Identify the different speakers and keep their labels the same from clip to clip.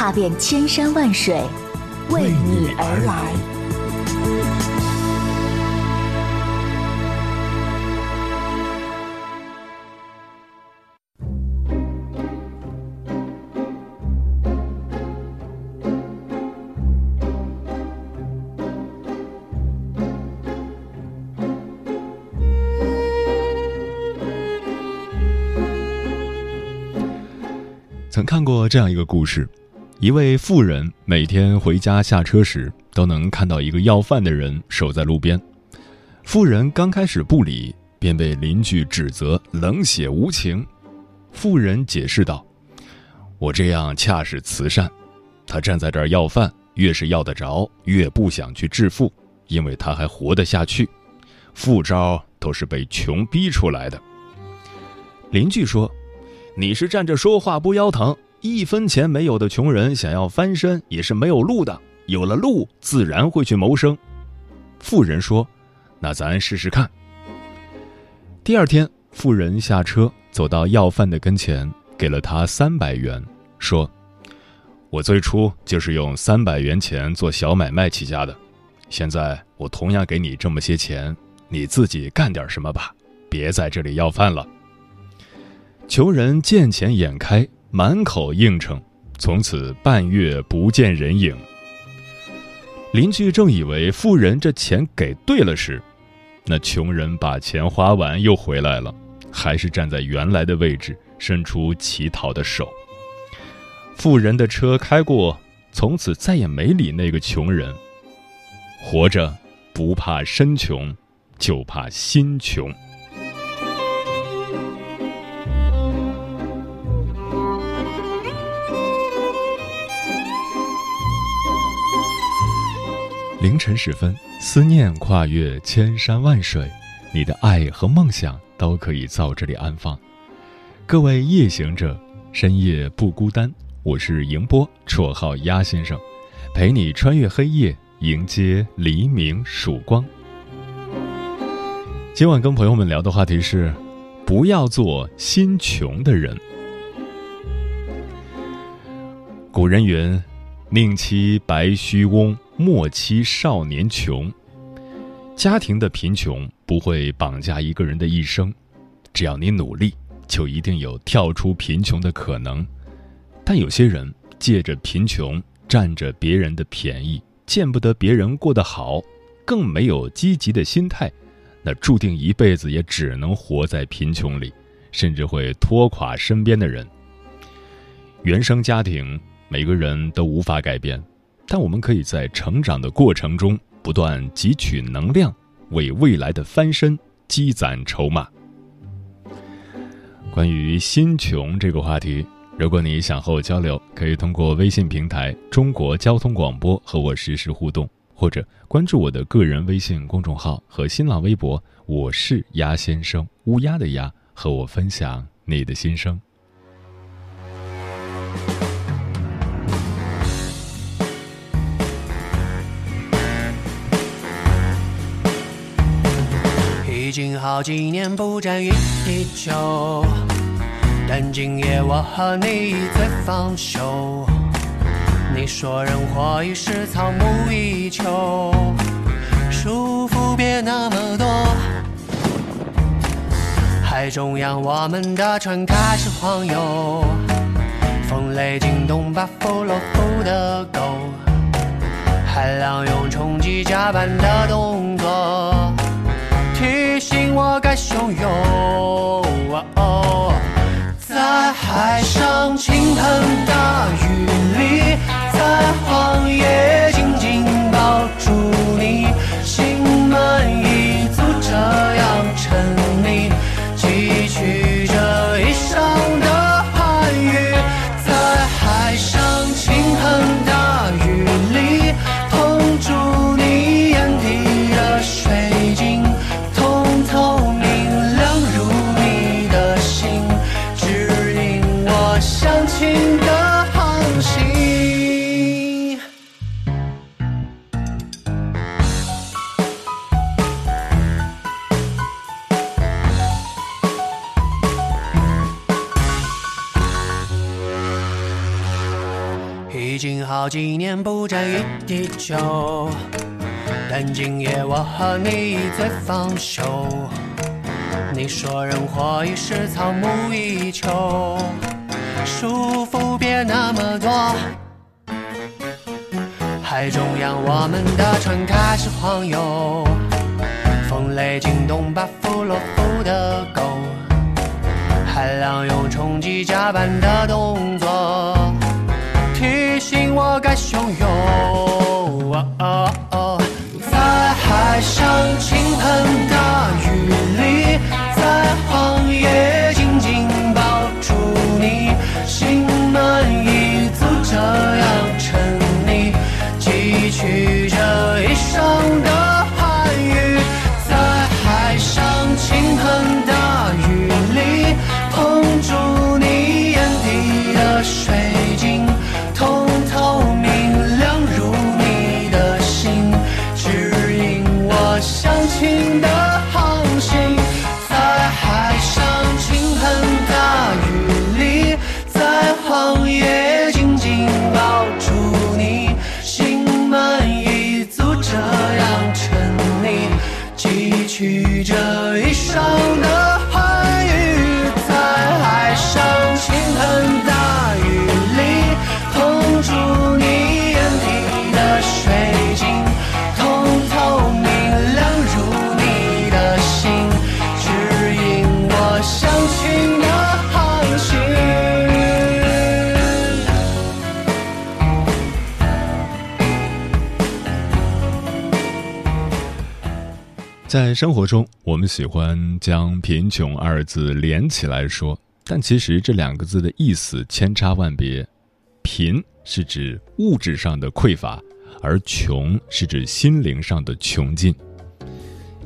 Speaker 1: 踏遍千山万水，为你而来。
Speaker 2: 曾看过这样一个故事：一位妇人每天回家下车时，都能看到一个要饭的人守在路边。妇人刚开始不理，便被邻居指责冷血无情。妇人解释道：“我这样恰是慈善。他站在这儿要饭，越是要得着，越不想去致富，因为他还活得下去。富招都是被穷逼出来的。”邻居说。你是站着说话不腰疼，一分钱没有的穷人想要翻身也是没有路的，有了路自然会去谋生。富人说：“那咱试试看。”第二天，富人下车走到要饭的跟前，给了他三百元，说：“我最初就是用三百元钱做小买卖起家的，现在我同样给你这么些钱，你自己干点什么吧，别在这里要饭了。”穷人见钱眼开，满口应承，从此半月不见人影。邻居正以为富人这钱给对了时，那穷人把钱花完又回来了，还是站在原来的位置，伸出乞讨的手。富人的车开过，从此再也没理那个穷人。活着不怕身穷，就怕心穷。凌晨时分，思念跨越千山万水，你的爱和梦想都可以在这里安放。各位夜行者，深夜不孤单。我是迎波，绰号鸭先生，陪你穿越黑夜，迎接黎明曙光。今晚跟朋友们聊的话题是：不要做心穷的人。古人云：“宁欺白须翁。”莫欺少年穷，家庭的贫穷不会绑架一个人的一生，只要你努力，就一定有跳出贫穷的可能。但有些人借着贫穷占着别人的便宜，见不得别人过得好，更没有积极的心态，那注定一辈子也只能活在贫穷里，甚至会拖垮身边的人。原生家庭，每个人都无法改变。但我们可以在成长的过程中不断汲取能量，为未来的翻身积攒筹码。关于心穷这个话题，如果你想和我交流，可以通过微信平台“中国交通广播”和我实时互动，或者关注我的个人微信公众号和新浪微博“我是鸭先生”（乌鸦的鸭），和我分享你的心声。
Speaker 3: 已经好几年不沾一滴酒，但今夜我和你最放手。你说人活一世，草木一秋，束缚别那么多。海中央，我们的船开始晃悠，风雷惊动巴甫洛夫的狗，海浪用冲击甲板的动作。我该汹涌，在海上倾盆大雨里，在荒野紧紧抱住。好几年不沾一滴酒，但今夜我和你一醉方休。你说人活一世，草木一秋，束缚别那么多。海中央，我们的船开始晃悠，风雷惊动巴甫洛夫的狗，海浪用冲击甲板的动作汹涌。在海上倾盆在生
Speaker 2: 活中，我们喜欢将“贫穷”二字连起来说，但其实这两个字的意思千差万别。贫是指物质上的匮乏，而穷是指心灵上的穷尽。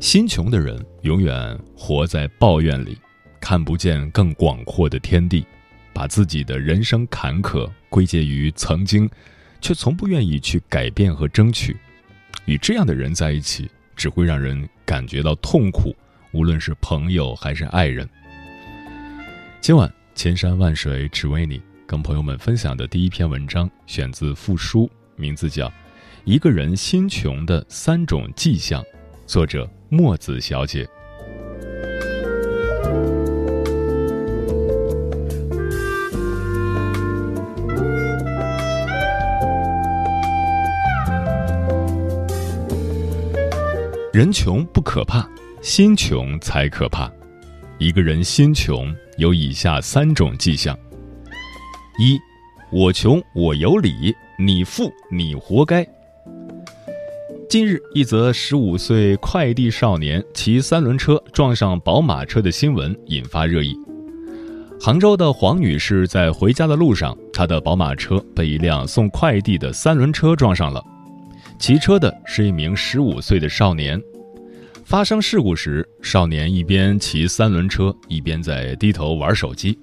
Speaker 2: 心穷的人永远活在抱怨里，看不见更广阔的天地，把自己的人生坎坷归结于曾经，却从不愿意去改变和争取。与这样的人在一起，只会让人感觉到痛苦，无论是朋友还是爱人。今晚千山万水只为你，跟朋友们分享的第一篇文章选自《复书》，名字叫《一个人心穷的三种迹象》，作者墨子小姐。人穷不可怕，心穷才可怕。一个人心穷有以下三种迹象：一，我穷我有理，你富你活该。近日，一则十五岁快递少年骑三轮车撞上宝马车的新闻引发热议。杭州的黄女士在回家的路上，她的宝马车被一辆送快递的三轮车撞上了。骑车的是一名十五岁的少年。发生事故时，少年一边骑三轮车，一边在低头玩手机。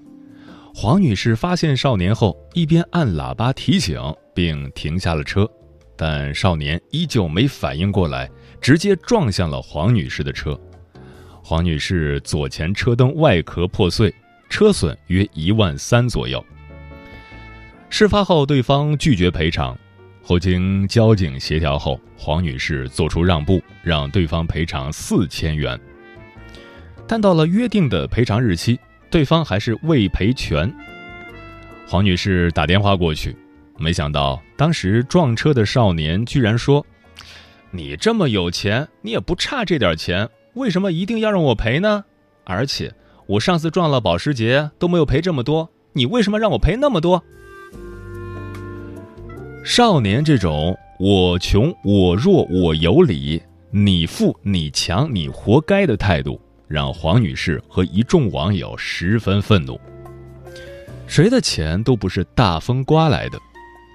Speaker 2: 黄女士发现少年后，一边按喇叭提醒，并停下了车，但少年依旧没反应过来，直接撞向了黄女士的车。黄女士左前车灯外壳破碎，车损约一万三左右。事发后，对方拒绝赔偿。后经交警协调后，黄女士做出让步，让对方赔偿四千元。但到了约定的赔偿日期，对方还是未赔全。黄女士打电话过去，没想到当时撞车的少年居然说：“你这么有钱，你也不差这点钱，为什么一定要让我赔呢？而且我上次撞了保时捷都没有赔这么多，你为什么让我赔那么多？”少年这种“我穷我弱我有理，你富你强你活该”的态度，让黄女士和一众网友十分愤怒。谁的钱都不是大风刮来的，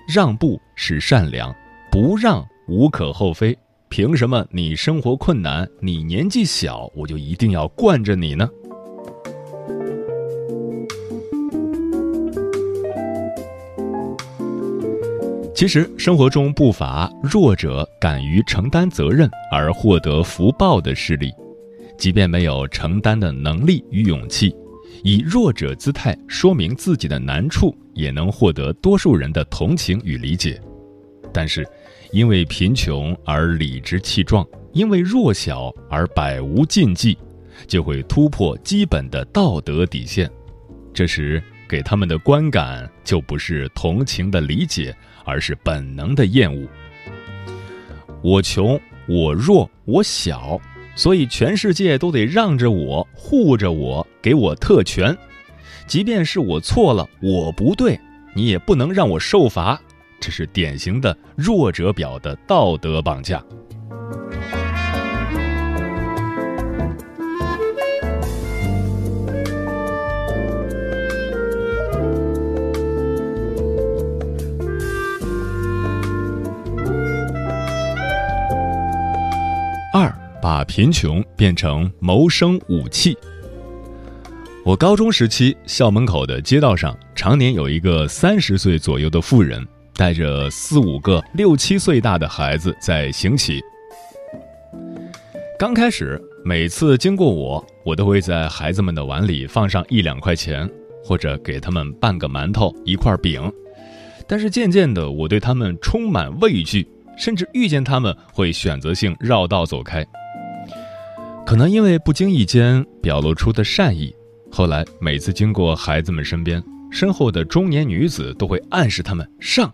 Speaker 2: 让步是善良，不让无可厚非。凭什么你生活困难，你年纪小，我就一定要惯着你呢？其实生活中不乏弱者敢于承担责任而获得福报的事例，即便没有承担的能力与勇气，以弱者姿态说明自己的难处，也能获得多数人的同情与理解。但是，因为贫穷而理直气壮，因为弱小而百无禁忌，就会突破基本的道德底线。这时，给他们的观感就不是同情的理解，而是本能的厌恶。我穷，我弱，我小，所以全世界都得让着我，护着我，给我特权。即便是我错了，我不对，你也不能让我受罚。这是典型的弱者表的道德绑架。把贫穷变成谋生武器。我高中时期，校门口的街道上常年有一个三十岁左右的妇人。带着四五个六七岁大的孩子在行乞。刚开始，每次经过我，我都会在孩子们的碗里放上一两块钱，或者给他们半个馒头、一块饼。但是渐渐的，我对他们充满畏惧，甚至遇见他们会选择性绕道走开。可能因为不经意间表露出的善意，后来每次经过孩子们身边，身后的中年女子都会暗示他们上。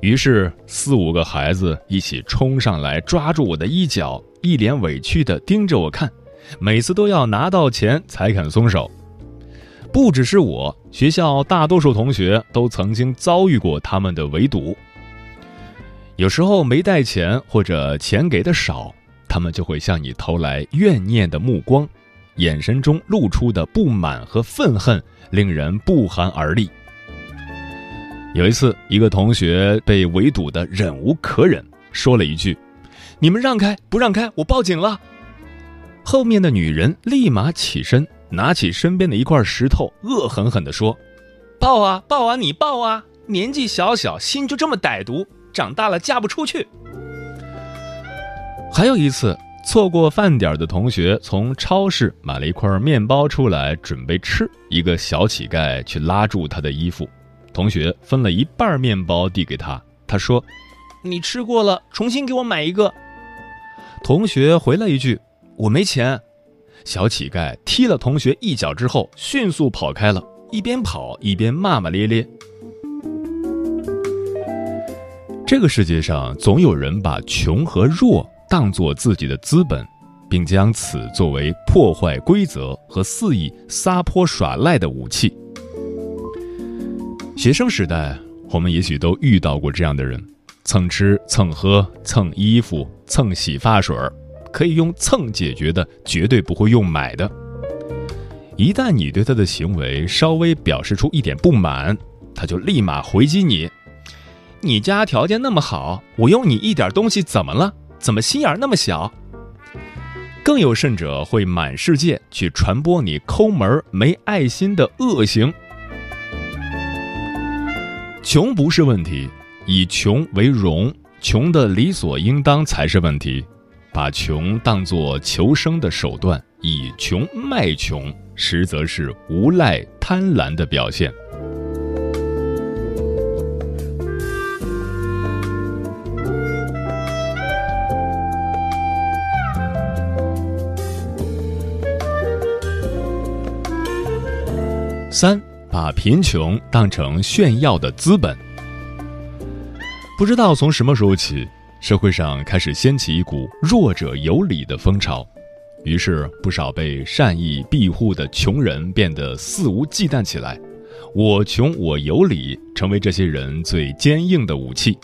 Speaker 2: 于是，四五个孩子一起冲上来，抓住我的衣角，一脸委屈地盯着我看，每次都要拿到钱才肯松手。不只是我，学校大多数同学都曾经遭遇过他们的围堵。有时候没带钱，或者钱给的少，他们就会向你投来怨念的目光，眼神中露出的不满和愤恨，令人不寒而栗。有一次，一个同学被围堵的忍无可忍，说了一句：“你们让开，不让开，我报警了。”后面的女人立马起身，拿起身边的一块石头，恶狠狠地说：“报啊，报啊，你报啊！年纪小小，心就这么歹毒，长大了嫁不出去。”还有一次，错过饭点的同学从超市买了一块面包出来准备吃，一个小乞丐去拉住他的衣服。同学分了一半面包递给他，他说：“你吃过了，重新给我买一个。”同学回了一句：“我没钱。”小乞丐踢了同学一脚之后，迅速跑开了，一边跑一边骂骂咧咧。这个世界上总有人把穷和弱当做自己的资本，并将此作为破坏规则和肆意撒泼耍赖的武器。学生时代，我们也许都遇到过这样的人：蹭吃蹭喝蹭衣服蹭洗发水儿，可以用蹭解决的，绝对不会用买的。一旦你对他的行为稍微表示出一点不满，他就立马回击你：“你家条件那么好，我用你一点东西怎么了？怎么心眼那么小？”更有甚者，会满世界去传播你抠门没爱心的恶行。穷不是问题，以穷为荣，穷的理所应当才是问题。把穷当作求生的手段，以穷卖穷，实则是无赖贪婪的表现。三。把贫穷当成炫耀的资本，不知道从什么时候起，社会上开始掀起一股弱者有理的风潮，于是不少被善意庇护的穷人变得肆无忌惮起来。我穷我有理，成为这些人最坚硬的武器。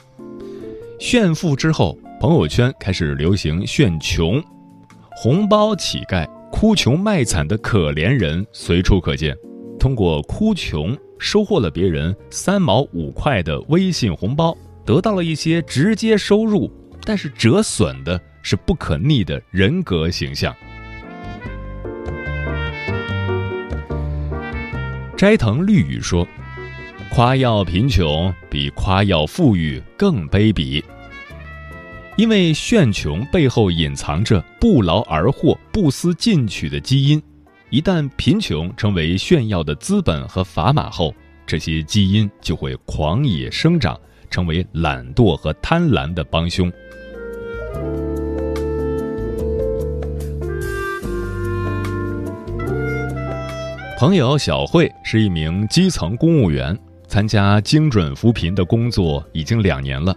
Speaker 2: 炫富之后，朋友圈开始流行炫穷，红包乞丐、哭穷卖惨的可怜人随处可见。通过哭穷收获了别人三毛五块的微信红包，得到了一些直接收入，但是折损的是不可逆的人格形象。斋藤绿雨说：“夸耀贫穷比夸耀富裕更卑鄙，因为炫穷背后隐藏着不劳而获、不思进取的基因。”一旦贫穷成为炫耀的资本和砝码后，这些基因就会狂野生长，成为懒惰和贪婪的帮凶。朋友小慧是一名基层公务员，参加精准扶贫的工作已经两年了。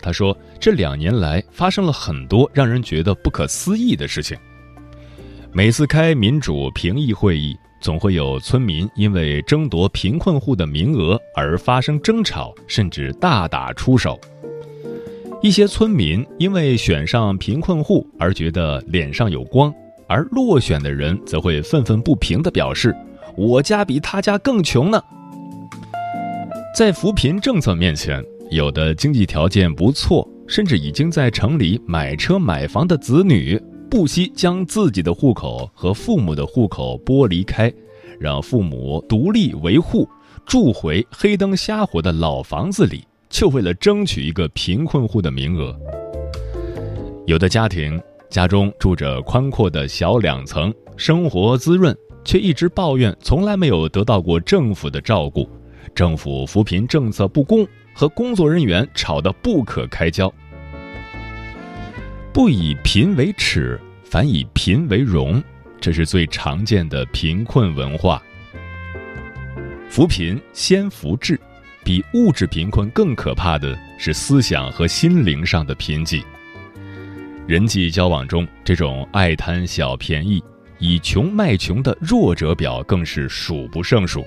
Speaker 2: 他说，这两年来发生了很多让人觉得不可思议的事情。每次开民主评议会议，总会有村民因为争夺贫困户的名额而发生争吵，甚至大打出手。一些村民因为选上贫困户而觉得脸上有光，而落选的人则会愤愤不平地表示。我家比他家更穷呢。在扶贫政策面前，有的经济条件不错，甚至已经在城里买车买房的子女，不惜将自己的户口和父母的户口剥离开，让父母独立维护，住回黑灯瞎火的老房子里，就为了争取一个贫困户的名额。有的家庭家中住着宽阔的小两层，生活滋润。却一直抱怨从来没有得到过政府的照顾，政府扶贫政策不公，和工作人员吵得不可开交。不以贫为耻，反以贫为荣，这是最常见的贫困文化。扶贫先扶志，比物质贫困更可怕的是思想和心灵上的贫瘠。人际交往中，这种爱贪小便宜。以穷卖穷的弱者表更是数不胜数。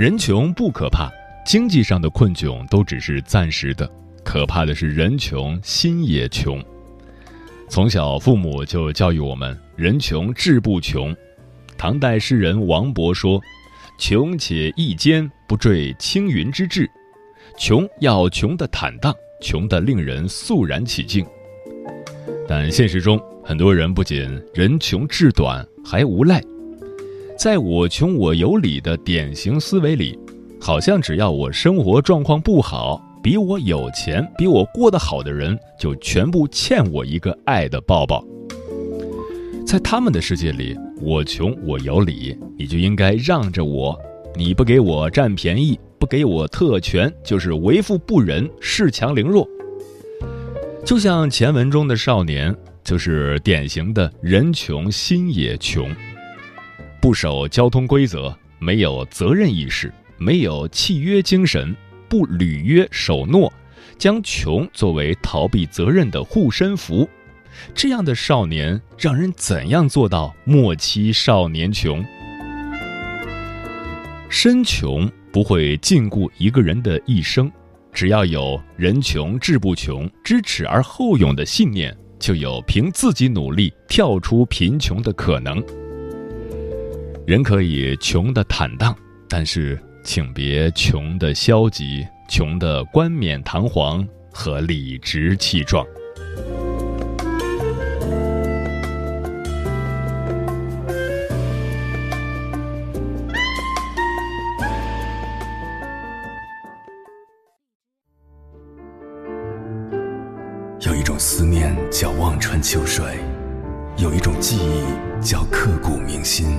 Speaker 2: 人穷不可怕，经济上的困窘都只是暂时的，可怕的是人穷心也穷。从小父母就教育我们“人穷志不穷”。唐代诗人王勃说：“穷且益坚，不坠青云之志。”穷要穷的坦荡，穷的令人肃然起敬。但现实中，很多人不仅人穷志短，还无赖。在我穷我有理的典型思维里，好像只要我生活状况不好，比我有钱、比我过得好的人，就全部欠我一个爱的抱抱。在他们的世界里，我穷我有理，你就应该让着我，你不给我占便宜。不给我特权，就是为富不仁、恃强凌弱。就像前文中的少年，就是典型的人穷心也穷，不守交通规则，没有责任意识，没有契约精神，不履约守诺，将穷作为逃避责任的护身符。这样的少年，让人怎样做到莫欺少年穷？身穷。不会禁锢一个人的一生，只要有人穷志不穷、知耻而后勇的信念，就有凭自己努力跳出贫穷的可能。人可以穷的坦荡，但是请别穷的消极、穷的冠冕堂皇和理直气壮。
Speaker 4: 有一种思念叫望穿秋水，有一种记忆叫刻骨铭心，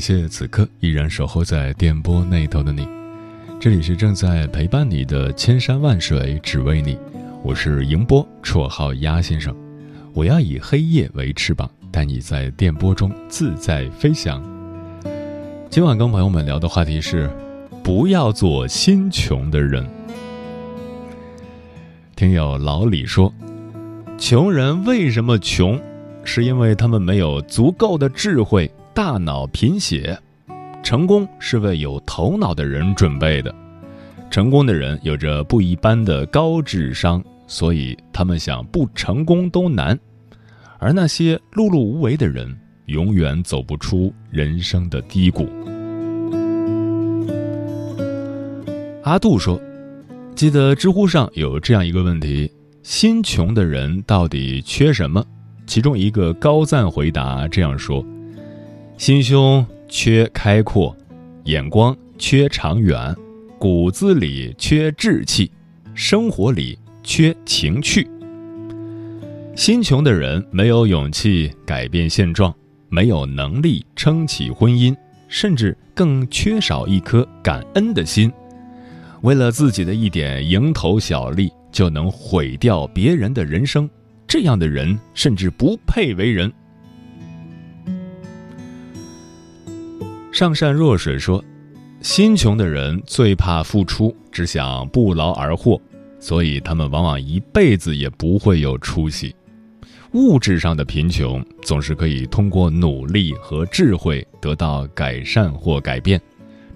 Speaker 2: 感谢此刻依然守候在电波那头的你，这里是正在陪伴你的千山万水只为你，我是迎波，绰号鸭先生。我要以黑夜为翅膀，带你在电波中自在飞翔。今晚跟朋友们聊的话题是：不要做心穷的人。听友老李说，穷人为什么穷？是因为他们没有足够的智慧。大脑贫血，成功是为有头脑的人准备的。成功的人有着不一般的高智商，所以他们想不成功都难；而那些碌碌无为的人，永远走不出人生的低谷。阿杜说：“记得知乎上有这样一个问题：心穷的人到底缺什么？其中一个高赞回答这样说：心胸缺开阔，眼光缺长远，骨子里缺志气，生活里缺情趣。心穷的人没有勇气改变现状，没有能力撑起婚姻，甚至更缺少一颗感恩的心。”为了自己的一点蝇头小利，就能毁掉别人的人生，这样的人甚至不配为人。上善若水说：“心穷的人最怕付出，只想不劳而获，所以他们往往一辈子也不会有出息。物质上的贫穷总是可以通过努力和智慧得到改善或改变，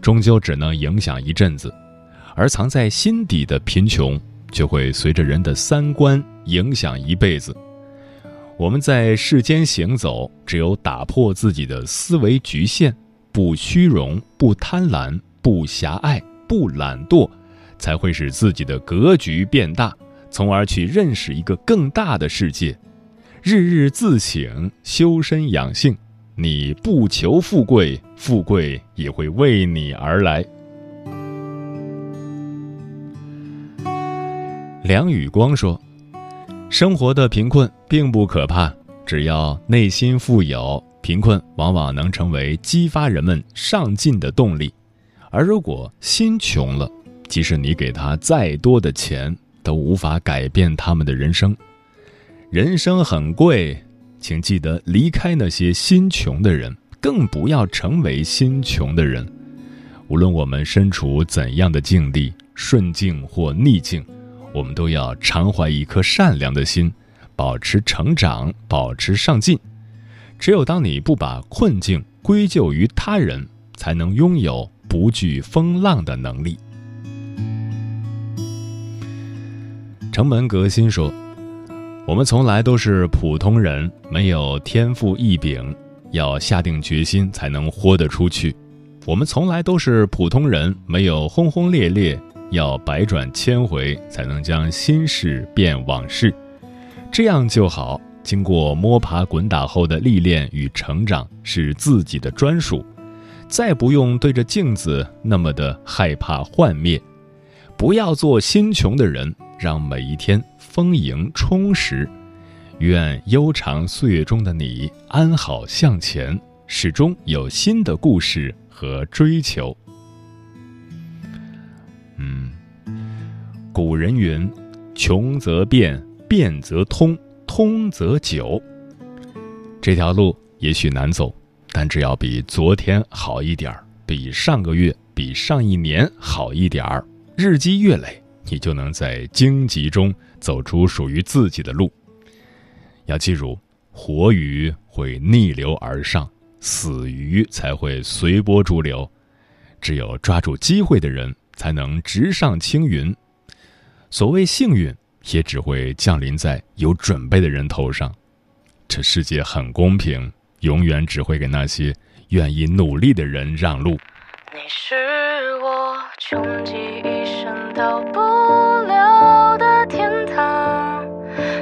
Speaker 2: 终究只能影响一阵子。”而藏在心底的贫穷，就会随着人的三观影响一辈子。我们在世间行走，只有打破自己的思维局限，不虚荣、不贪婪、不狭隘、不懒惰，才会使自己的格局变大，从而去认识一个更大的世界。日日自省，修身养性，你不求富贵，富贵也会为你而来。梁宇光说：“生活的贫困并不可怕，只要内心富有，贫困往往能成为激发人们上进的动力。而如果心穷了，即使你给他再多的钱，都无法改变他们的人生。人生很贵，请记得离开那些心穷的人，更不要成为心穷的人。无论我们身处怎样的境地，顺境或逆境。”我们都要常怀一颗善良的心，保持成长，保持上进。只有当你不把困境归咎于他人，才能拥有不惧风浪的能力。城门革新说：“我们从来都是普通人，没有天赋异禀，要下定决心才能豁得出去。我们从来都是普通人，没有轰轰烈烈。”要百转千回才能将心事变往事，这样就好。经过摸爬滚打后的历练与成长是自己的专属，再不用对着镜子那么的害怕幻灭。不要做心穷的人，让每一天丰盈充实。愿悠长岁月中的你安好向前，始终有新的故事和追求。嗯，古人云：“穷则变，变则通，通则久。”这条路也许难走，但只要比昨天好一点儿，比上个月、比上一年好一点儿，日积月累，你就能在荆棘中走出属于自己的路。要记住，活鱼会逆流而上，死鱼才会随波逐流。只有抓住机会的人。才能直上青云。所谓幸运，也只会降临在有准备的人头上。这世界很公平，永远只会给那些愿意努力的人让路。
Speaker 5: 你是我穷极一生到不了的天堂，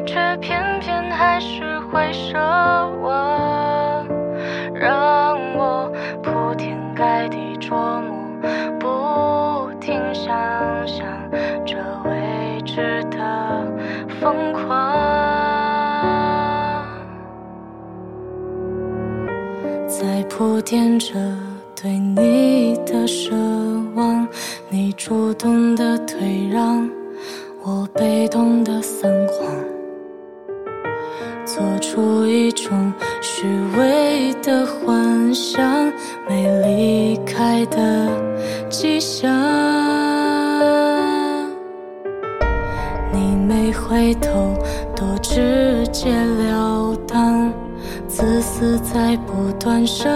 Speaker 5: 却偏偏还是会奢望，让我铺天盖地琢磨。不停想象垫着对你的奢望，你主动的退让，我被动的撒谎，做出一种虚伪的幻想，没离开的迹象。你没回头，多直截了当，自私在不断生